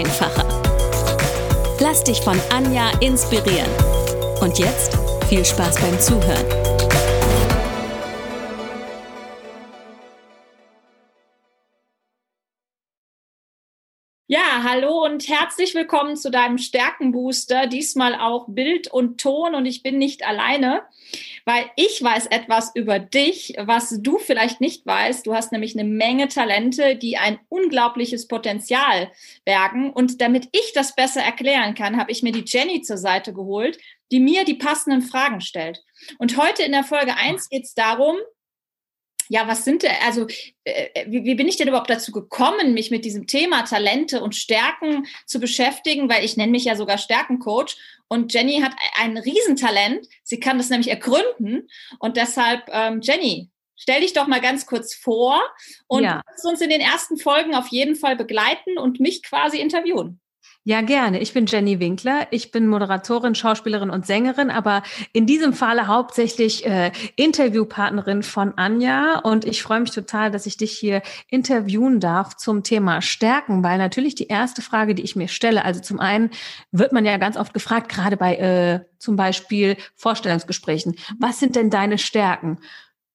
einfacher. Lass dich von Anja inspirieren. Und jetzt viel Spaß beim Zuhören. Hallo und herzlich willkommen zu deinem Stärkenbooster. Diesmal auch Bild und Ton und ich bin nicht alleine weil ich weiß etwas über dich, was du vielleicht nicht weißt. Du hast nämlich eine Menge Talente, die ein unglaubliches Potenzial bergen. Und damit ich das besser erklären kann, habe ich mir die Jenny zur Seite geholt, die mir die passenden Fragen stellt. Und heute in der Folge 1 geht es darum, ja, was sind denn, also äh, wie, wie, bin ich denn überhaupt dazu gekommen, mich mit diesem Thema Talente und Stärken zu beschäftigen, weil ich nenne mich ja sogar Stärkencoach und Jenny hat ein Riesentalent. Sie kann das nämlich ergründen. Und deshalb, ähm, Jenny, stell dich doch mal ganz kurz vor und ja. uns in den ersten Folgen auf jeden Fall begleiten und mich quasi interviewen. Ja, gerne. Ich bin Jenny Winkler. Ich bin Moderatorin, Schauspielerin und Sängerin, aber in diesem Falle hauptsächlich äh, Interviewpartnerin von Anja. Und ich freue mich total, dass ich dich hier interviewen darf zum Thema Stärken, weil natürlich die erste Frage, die ich mir stelle, also zum einen wird man ja ganz oft gefragt, gerade bei äh, zum Beispiel Vorstellungsgesprächen, was sind denn deine Stärken?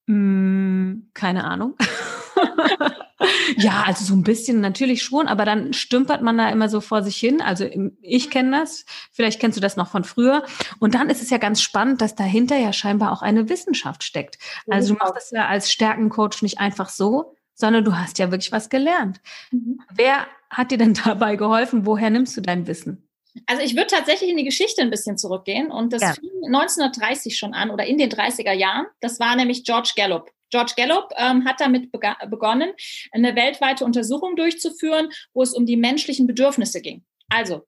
Hm, keine Ahnung. ja, also so ein bisschen natürlich schon, aber dann stümpert man da immer so vor sich hin. Also ich kenne das, vielleicht kennst du das noch von früher. Und dann ist es ja ganz spannend, dass dahinter ja scheinbar auch eine Wissenschaft steckt. Also du machst das ja als Stärkencoach nicht einfach so, sondern du hast ja wirklich was gelernt. Mhm. Wer hat dir denn dabei geholfen? Woher nimmst du dein Wissen? Also ich würde tatsächlich in die Geschichte ein bisschen zurückgehen und das ja. fing 1930 schon an oder in den 30er Jahren. Das war nämlich George Gallup. George Gallup ähm, hat damit begonnen, eine weltweite Untersuchung durchzuführen, wo es um die menschlichen Bedürfnisse ging. Also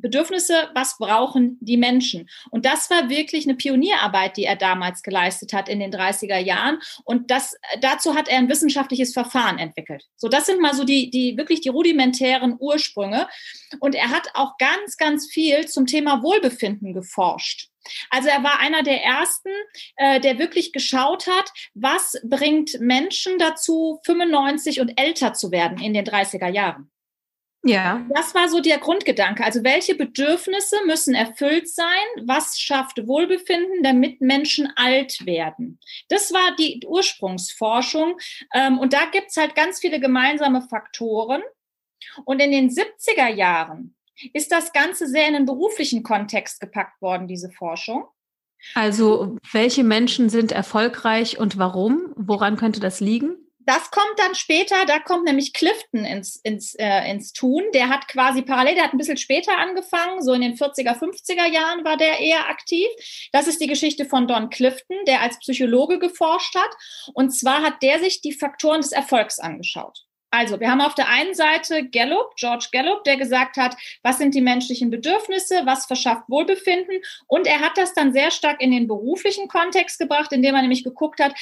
Bedürfnisse, was brauchen die Menschen? Und das war wirklich eine Pionierarbeit, die er damals geleistet hat in den 30er Jahren. Und das, dazu hat er ein wissenschaftliches Verfahren entwickelt. So, das sind mal so die, die wirklich die rudimentären Ursprünge. Und er hat auch ganz, ganz viel zum Thema Wohlbefinden geforscht. Also er war einer der ersten, äh, der wirklich geschaut hat, was bringt Menschen dazu, 95 und älter zu werden in den 30er Jahren. Ja. Das war so der Grundgedanke. Also welche Bedürfnisse müssen erfüllt sein? Was schafft Wohlbefinden, damit Menschen alt werden? Das war die Ursprungsforschung. Ähm, und da gibt es halt ganz viele gemeinsame Faktoren. Und in den 70er Jahren ist das Ganze sehr in den beruflichen Kontext gepackt worden, diese Forschung. Also welche Menschen sind erfolgreich und warum? Woran könnte das liegen? Das kommt dann später, da kommt nämlich Clifton ins, ins, äh, ins Tun. Der hat quasi parallel, der hat ein bisschen später angefangen, so in den 40er, 50er Jahren war der eher aktiv. Das ist die Geschichte von Don Clifton, der als Psychologe geforscht hat. Und zwar hat der sich die Faktoren des Erfolgs angeschaut. Also, wir haben auf der einen Seite Gallup, George Gallup, der gesagt hat, was sind die menschlichen Bedürfnisse, was verschafft Wohlbefinden. Und er hat das dann sehr stark in den beruflichen Kontext gebracht, indem er nämlich geguckt hat,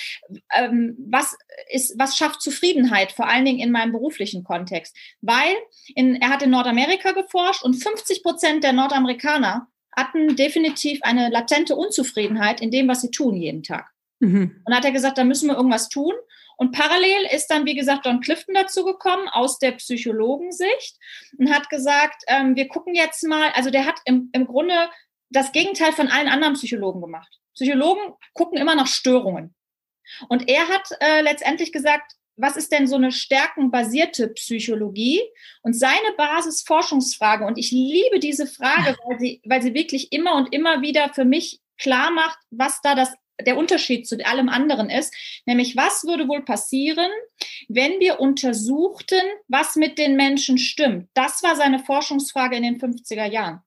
ähm, was, ist, was schafft Zufriedenheit, vor allen Dingen in meinem beruflichen Kontext. Weil in, er hat in Nordamerika geforscht und 50 Prozent der Nordamerikaner hatten definitiv eine latente Unzufriedenheit in dem, was sie tun jeden Tag. Mhm. Und hat er gesagt, da müssen wir irgendwas tun. Und parallel ist dann, wie gesagt, Don Clifton dazu gekommen aus der Psychologensicht und hat gesagt, ähm, wir gucken jetzt mal, also der hat im, im Grunde das Gegenteil von allen anderen Psychologen gemacht. Psychologen gucken immer nach Störungen. Und er hat äh, letztendlich gesagt, was ist denn so eine stärkenbasierte Psychologie? Und seine Basisforschungsfrage, und ich liebe diese Frage, weil sie, weil sie wirklich immer und immer wieder für mich klar macht, was da das der Unterschied zu allem anderen ist, nämlich was würde wohl passieren, wenn wir untersuchten, was mit den Menschen stimmt. Das war seine Forschungsfrage in den 50er Jahren.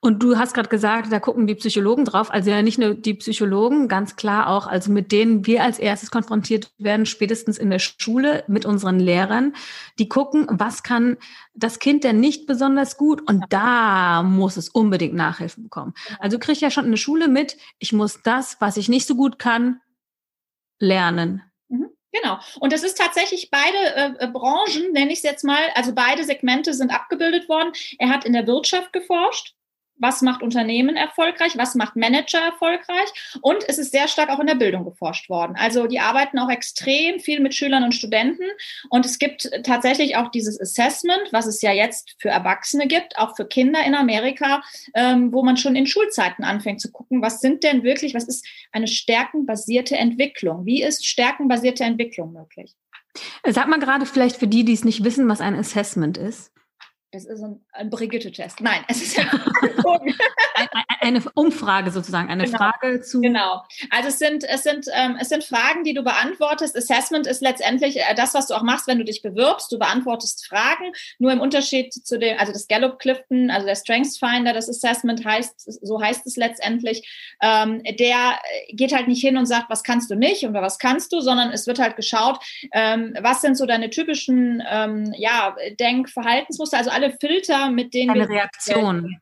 Und du hast gerade gesagt, da gucken die Psychologen drauf. Also ja, nicht nur die Psychologen, ganz klar auch, also mit denen wir als erstes konfrontiert werden, spätestens in der Schule mit unseren Lehrern. Die gucken, was kann das Kind denn nicht besonders gut und da muss es unbedingt Nachhilfe bekommen. Also kriege ich ja schon in der Schule mit, ich muss das, was ich nicht so gut kann, lernen. Mhm. Genau. Und das ist tatsächlich beide äh, äh Branchen, nenne ich es jetzt mal, also beide Segmente sind abgebildet worden. Er hat in der Wirtschaft geforscht was macht Unternehmen erfolgreich, was macht Manager erfolgreich und es ist sehr stark auch in der Bildung geforscht worden. Also die arbeiten auch extrem viel mit Schülern und Studenten und es gibt tatsächlich auch dieses Assessment, was es ja jetzt für Erwachsene gibt, auch für Kinder in Amerika, ähm, wo man schon in Schulzeiten anfängt zu gucken, was sind denn wirklich, was ist eine stärkenbasierte Entwicklung? Wie ist stärkenbasierte Entwicklung möglich? Sag mal gerade vielleicht für die, die es nicht wissen, was ein Assessment ist. Es ist ein, ein Brigitte-Test. Nein, es ist ein eine Umfrage sozusagen, eine genau. Frage zu. Genau. Also es sind, es sind, ähm, es sind Fragen, die du beantwortest. Assessment ist letztendlich äh, das, was du auch machst, wenn du dich bewirbst. Du beantwortest Fragen. Nur im Unterschied zu dem, also das Gallup Clifton, also der Strengths Finder, das Assessment heißt, so heißt es letztendlich, ähm, der geht halt nicht hin und sagt, was kannst du nicht oder was kannst du, sondern es wird halt geschaut, ähm, was sind so deine typischen, ähm, ja, Denk-Verhaltensmuster, also alle Filter, mit denen Eine Reaktion.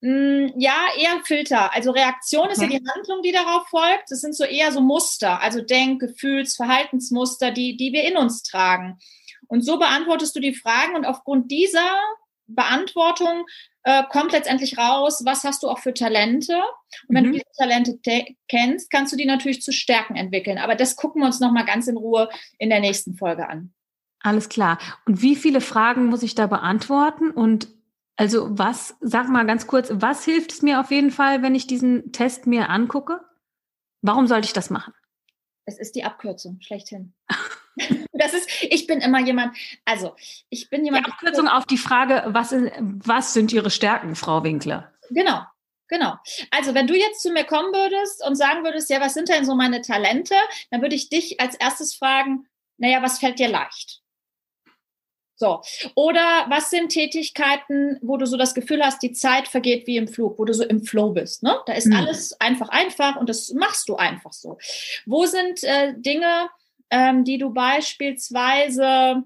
Mm, ja, eher Filter. Also Reaktion ist okay. ja die Handlung, die darauf folgt. Das sind so eher so Muster, also Denk-, Gefühls-, Verhaltensmuster, die, die wir in uns tragen. Und so beantwortest du die Fragen und aufgrund dieser Beantwortung äh, kommt letztendlich raus, was hast du auch für Talente. Und wenn mhm. du diese Talente kennst, kannst du die natürlich zu Stärken entwickeln. Aber das gucken wir uns nochmal ganz in Ruhe in der nächsten Folge an. Alles klar. Und wie viele Fragen muss ich da beantworten? Und also was, sag mal ganz kurz, was hilft es mir auf jeden Fall, wenn ich diesen Test mir angucke? Warum sollte ich das machen? Es ist die Abkürzung, schlechthin. das ist, ich bin immer jemand, also ich bin jemand. Die Abkürzung auf die Frage, was, was sind Ihre Stärken, Frau Winkler? Genau, Genau. Also wenn du jetzt zu mir kommen würdest und sagen würdest, ja, was sind denn so meine Talente, dann würde ich dich als erstes fragen, naja, was fällt dir leicht? So. Oder was sind Tätigkeiten, wo du so das Gefühl hast, die Zeit vergeht wie im Flug, wo du so im Flow bist. Ne? Da ist mhm. alles einfach einfach und das machst du einfach so. Wo sind äh, Dinge, ähm, die du beispielsweise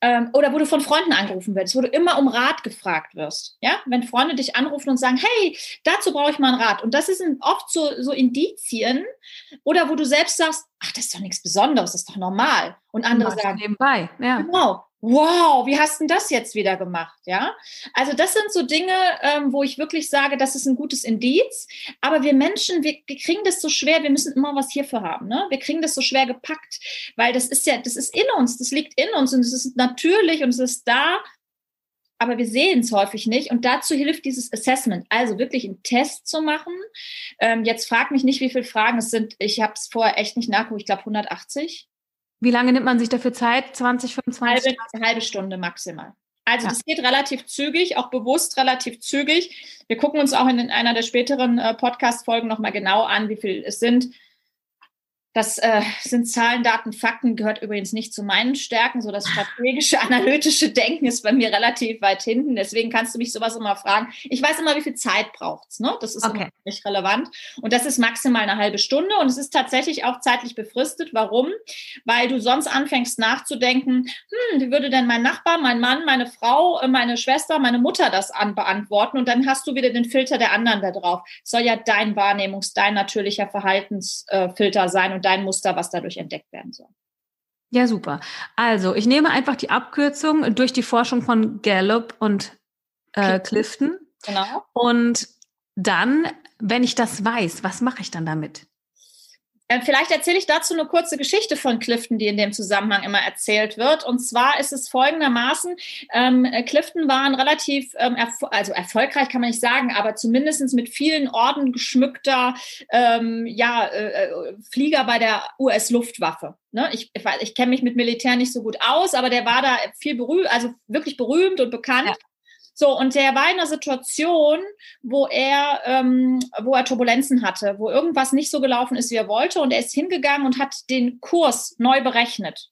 ähm, oder wo du von Freunden angerufen wirst, wo du immer um Rat gefragt wirst. Ja, wenn Freunde dich anrufen und sagen, hey, dazu brauche ich mal einen Rat. Und das sind oft so, so Indizien oder wo du selbst sagst, ach, das ist doch nichts Besonderes, das ist doch normal. Und andere sagen, nebenbei, ja. Genau, wow, wie hast du das jetzt wieder gemacht? Ja, also das sind so Dinge, ähm, wo ich wirklich sage, das ist ein gutes Indiz. Aber wir Menschen, wir, wir, kriegen das so schwer, wir müssen immer was hierfür haben. Ne? Wir kriegen das so schwer gepackt, weil das ist ja, das ist in uns, das liegt in uns und es ist natürlich und es ist da. Aber wir sehen es häufig nicht und dazu hilft dieses Assessment, also wirklich einen Test zu machen. Ähm, jetzt frag mich nicht, wie viele Fragen es sind. Ich habe es vorher echt nicht nachgeguckt. Ich glaube 180 wie lange nimmt man sich dafür Zeit? 20, 25? Halbe, halbe Stunde maximal. Also ja. das geht relativ zügig, auch bewusst relativ zügig. Wir gucken uns auch in einer der späteren äh, Podcast-Folgen nochmal genau an, wie viel es sind. Das äh, sind Zahlen, Daten, Fakten, gehört übrigens nicht zu meinen Stärken. So das strategische, analytische Denken ist bei mir relativ weit hinten. Deswegen kannst du mich sowas immer fragen. Ich weiß immer, wie viel Zeit braucht es. Ne? Das ist okay. nicht relevant. Und das ist maximal eine halbe Stunde. Und es ist tatsächlich auch zeitlich befristet. Warum? Weil du sonst anfängst nachzudenken, hm, wie würde denn mein Nachbar, mein Mann, meine Frau, äh, meine Schwester, meine Mutter das an beantworten? Und dann hast du wieder den Filter der anderen da drauf. Soll ja dein Wahrnehmungs-, dein natürlicher Verhaltensfilter äh, sein und dein Muster, was dadurch entdeckt werden soll. Ja, super. Also, ich nehme einfach die Abkürzung durch die Forschung von Gallup und äh, Clifton. Genau. Und dann, wenn ich das weiß, was mache ich dann damit? Ähm, vielleicht erzähle ich dazu eine kurze Geschichte von Clifton, die in dem Zusammenhang immer erzählt wird. Und zwar ist es folgendermaßen, ähm, Clifton waren relativ, ähm, erfo also erfolgreich kann man nicht sagen, aber zumindest mit vielen Orden geschmückter ähm, ja, äh, äh Flieger bei der US-Luftwaffe. Ne? Ich, ich, ich kenne mich mit Militär nicht so gut aus, aber der war da viel berühmt, also wirklich berühmt und bekannt. Ja. So, und der war in einer Situation, wo er, ähm, wo er Turbulenzen hatte, wo irgendwas nicht so gelaufen ist, wie er wollte. Und er ist hingegangen und hat den Kurs neu berechnet.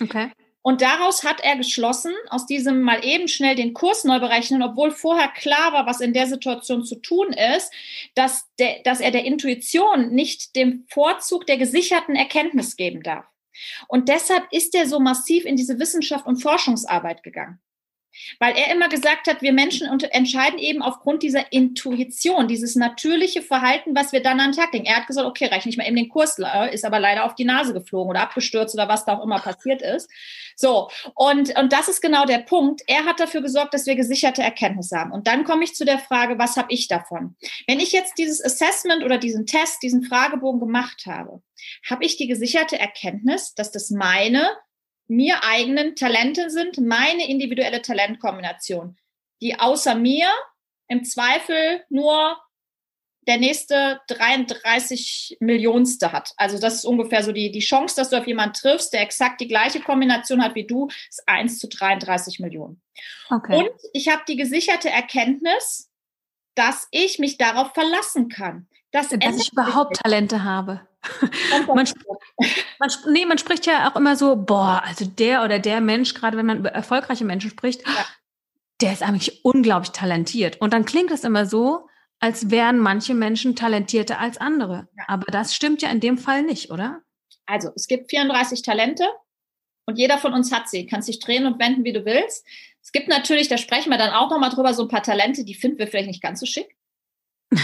Okay. Und daraus hat er geschlossen, aus diesem mal eben schnell den Kurs neu berechnen, obwohl vorher klar war, was in der Situation zu tun ist, dass, der, dass er der Intuition nicht den Vorzug der gesicherten Erkenntnis geben darf. Und deshalb ist er so massiv in diese Wissenschaft und Forschungsarbeit gegangen. Weil er immer gesagt hat, wir Menschen entscheiden eben aufgrund dieser Intuition, dieses natürliche Verhalten, was wir dann an Tag legen. Er hat gesagt, okay, rechne ich mal eben den Kurs, ist aber leider auf die Nase geflogen oder abgestürzt oder was da auch immer passiert ist. So, und, und das ist genau der Punkt. Er hat dafür gesorgt, dass wir gesicherte Erkenntnisse haben. Und dann komme ich zu der Frage, was habe ich davon? Wenn ich jetzt dieses Assessment oder diesen Test, diesen Fragebogen gemacht habe, habe ich die gesicherte Erkenntnis, dass das meine mir eigenen Talente sind, meine individuelle Talentkombination, die außer mir im Zweifel nur der nächste 33 Millionste hat. Also das ist ungefähr so die, die Chance, dass du auf jemanden triffst, der exakt die gleiche Kombination hat wie du, ist 1 zu 33 Millionen. Okay. Und ich habe die gesicherte Erkenntnis, dass ich mich darauf verlassen kann. Dass, dass ich überhaupt Talente habe. Man, man, nee, man spricht ja auch immer so, boah, also der oder der Mensch, gerade wenn man über erfolgreiche Menschen spricht, ja. der ist eigentlich unglaublich talentiert. Und dann klingt es immer so, als wären manche Menschen talentierter als andere. Ja. Aber das stimmt ja in dem Fall nicht, oder? Also, es gibt 34 Talente und jeder von uns hat sie. Kannst dich drehen und wenden, wie du willst. Es gibt natürlich, da sprechen wir dann auch nochmal drüber, so ein paar Talente, die finden wir vielleicht nicht ganz so schick.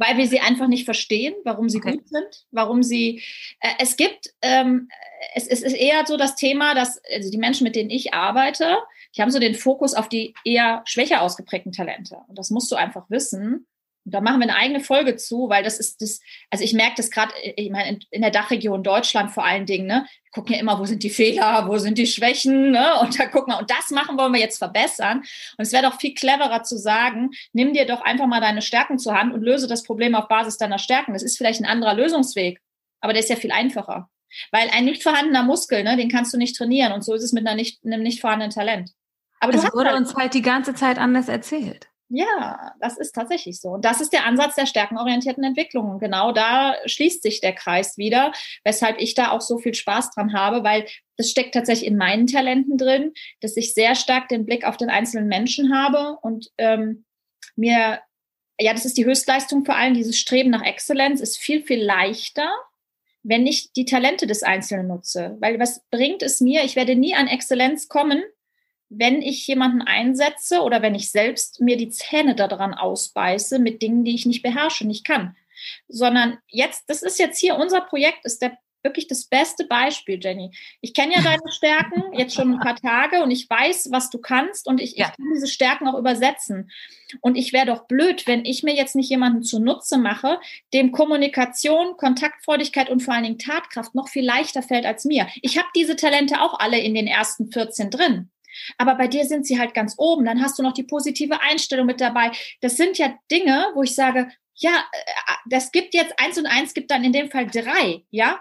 weil wir sie einfach nicht verstehen, warum sie okay. gut sind, warum sie. Äh, es gibt, ähm, es, es, ist eher so das Thema, dass also die Menschen, mit denen ich arbeite, die haben so den Fokus auf die eher schwächer ausgeprägten Talente. Und das musst du einfach wissen. Und da machen wir eine eigene Folge zu, weil das ist das, also ich merke das gerade, äh, ich meine, in, in, der Dachregion Deutschland vor allen Dingen, ne, wir gucken ja immer, wo sind die Fehler, wo sind die Schwächen, ne? Und da gucken wir, und das machen wollen wir jetzt verbessern. Und es wäre doch viel cleverer zu sagen, nimm dir doch einfach mal deine Stärken zur Hand und löse das Problem auf Basis deiner Stärken. Das ist vielleicht ein anderer Lösungsweg, aber der ist ja viel einfacher. Weil ein nicht vorhandener Muskel, ne, den kannst du nicht trainieren. Und so ist es mit einer nicht, einem nicht vorhandenen Talent. Aber das wurde halt uns halt die ganze Zeit anders erzählt. Ja, das ist tatsächlich so. Und das ist der Ansatz der stärkenorientierten Entwicklung. Genau da schließt sich der Kreis wieder, weshalb ich da auch so viel Spaß dran habe, weil das steckt tatsächlich in meinen Talenten drin, dass ich sehr stark den Blick auf den einzelnen Menschen habe und ähm, mir, ja, das ist die Höchstleistung vor allem, dieses Streben nach Exzellenz ist viel, viel leichter, wenn ich die Talente des Einzelnen nutze. Weil was bringt es mir? Ich werde nie an Exzellenz kommen, wenn ich jemanden einsetze oder wenn ich selbst mir die Zähne daran ausbeiße mit Dingen, die ich nicht beherrsche, nicht kann. Sondern jetzt, das ist jetzt hier unser Projekt, ist der wirklich das beste Beispiel, Jenny. Ich kenne ja deine Stärken jetzt schon ein paar Tage und ich weiß, was du kannst und ich, ja. ich kann diese Stärken auch übersetzen. Und ich wäre doch blöd, wenn ich mir jetzt nicht jemanden zunutze mache, dem Kommunikation, Kontaktfreudigkeit und vor allen Dingen Tatkraft noch viel leichter fällt als mir. Ich habe diese Talente auch alle in den ersten 14 drin. Aber bei dir sind sie halt ganz oben. Dann hast du noch die positive Einstellung mit dabei. Das sind ja Dinge, wo ich sage, ja, äh, das gibt jetzt eins und eins gibt dann in dem Fall drei, ja?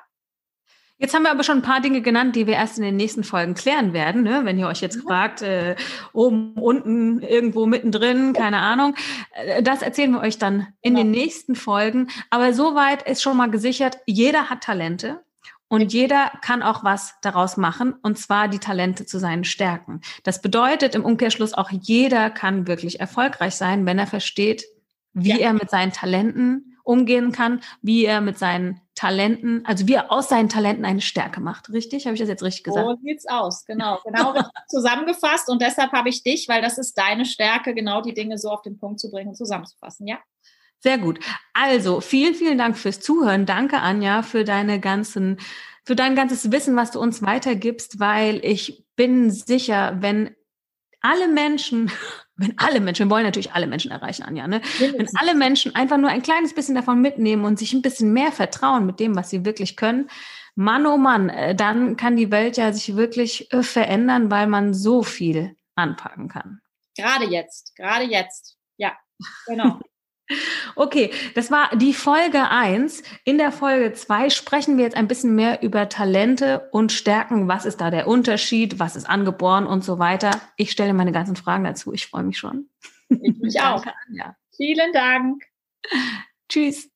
Jetzt haben wir aber schon ein paar Dinge genannt, die wir erst in den nächsten Folgen klären werden. Ne? Wenn ihr euch jetzt fragt, äh, oben, unten, irgendwo mittendrin, keine Ahnung. Äh, das erzählen wir euch dann in genau. den nächsten Folgen. Aber soweit ist schon mal gesichert, jeder hat Talente. Und jeder kann auch was daraus machen, und zwar die Talente zu seinen Stärken. Das bedeutet im Umkehrschluss auch, jeder kann wirklich erfolgreich sein, wenn er versteht, wie ja. er mit seinen Talenten umgehen kann, wie er mit seinen Talenten, also wie er aus seinen Talenten eine Stärke macht. Richtig? Habe ich das jetzt richtig gesagt? So sieht's aus, genau. Genau zusammengefasst. Und deshalb habe ich dich, weil das ist deine Stärke, genau die Dinge so auf den Punkt zu bringen und zusammenzufassen. Ja. Sehr gut. Also, vielen, vielen Dank fürs Zuhören. Danke, Anja, für deine ganzen, für dein ganzes Wissen, was du uns weitergibst, weil ich bin sicher, wenn alle Menschen, wenn alle Menschen, wir wollen natürlich alle Menschen erreichen, Anja, ne? Wenn alle Menschen einfach nur ein kleines bisschen davon mitnehmen und sich ein bisschen mehr vertrauen mit dem, was sie wirklich können, Mann, oh Mann, äh, dann kann die Welt ja sich wirklich äh, verändern, weil man so viel anpacken kann. Gerade jetzt, gerade jetzt. Ja, genau. Okay, das war die Folge eins. In der Folge zwei sprechen wir jetzt ein bisschen mehr über Talente und Stärken. Was ist da der Unterschied? Was ist angeboren und so weiter? Ich stelle meine ganzen Fragen dazu. Ich freue mich schon. Ich mich auch. Anja. Vielen Dank. Tschüss.